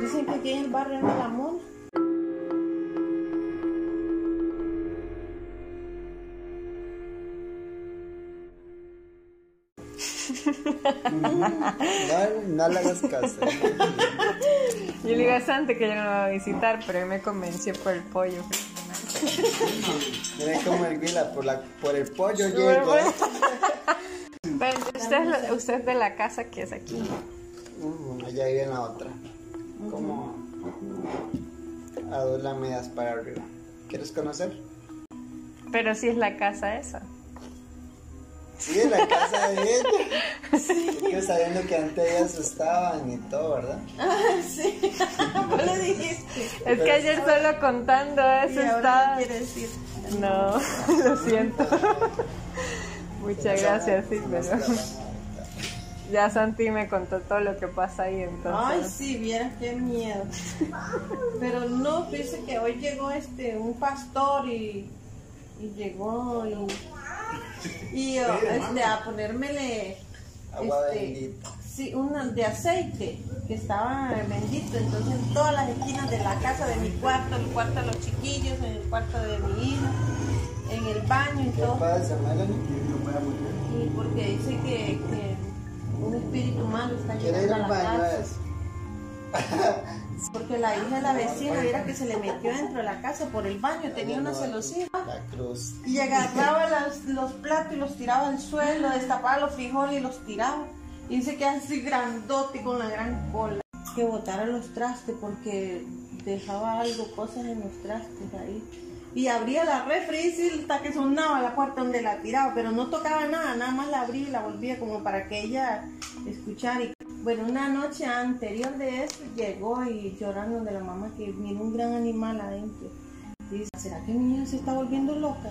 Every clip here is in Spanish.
dicen que aquí en el barrio anda la mona. No, no le hagas caso. Yo le digo a Santi que yo no lo voy a visitar, pero él me convenció por el pollo. Mira como el guila, por, la, por el pollo llego. Bueno, usted, usted es de la casa que es aquí. Allá vive en la otra. Como a dos lamedas para arriba. ¿Quieres conocer? Pero sí es la casa esa. Sí, en la casa de ella. Sí. que sabiendo que antes ellas estaban y todo, ¿verdad? sí. ¿Vos le dijiste? Es que ayer solo contando eso estaba... no quiere decir. No, lo siento. Muchas gracias, sí, pero ya Santi me contó todo lo que pasa ahí Ay, entonces. sí, vieras qué miedo. Pero no, dice que hoy llegó este un pastor y, y llegó y, y oh, este, a ponérmele Agua este, bendita. sí, una de aceite que estaba bendito. Entonces en todas las esquinas de la casa, de mi cuarto, el cuarto de los chiquillos, en el cuarto de mi hija, en el baño y ¿Qué todo. pasa, Melanie? Y porque dice que, espíritu malo está ¿Quiere ir llegando a la casa. Porque la hija de la vecina era que se le metió dentro de la casa por el baño, tenía una celosía. Y agarraba las- los platos y los tiraba al suelo, destapaba los frijoles y los tiraba. Y dice que así grandote con la gran cola. Que botara los trastes porque dejaba algo, cosas en los trastes ahí. Y abría la refri y hasta que sonaba la puerta donde la tiraba, pero no tocaba nada, nada más la abría y la volvía como para que ella escuchara. Y, bueno, una noche anterior de eso llegó y llorando de la mamá que miró un gran animal adentro. Y dice, ¿será que mi niña se está volviendo loca?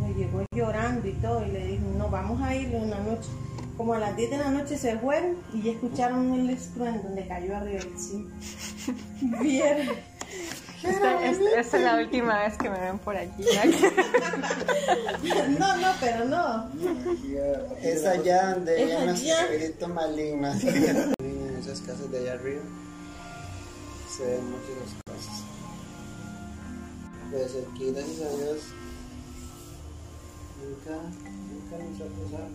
Me llegó llorando y todo y le dije, no, vamos a ir una noche. Como a las 10 de la noche se fueron y ya escucharon el estruendo donde cayó arriba del zinc. Vieron. Esta, esta- esta es la última vez que me ven por aquí. No, no, pero no. Es allá donde Es hay unos espíritus malignos. en esas casas de allá arriba se ven muchas cosas. Pues aquí, gracias a Dios, nunca, nunca nos ha pasado.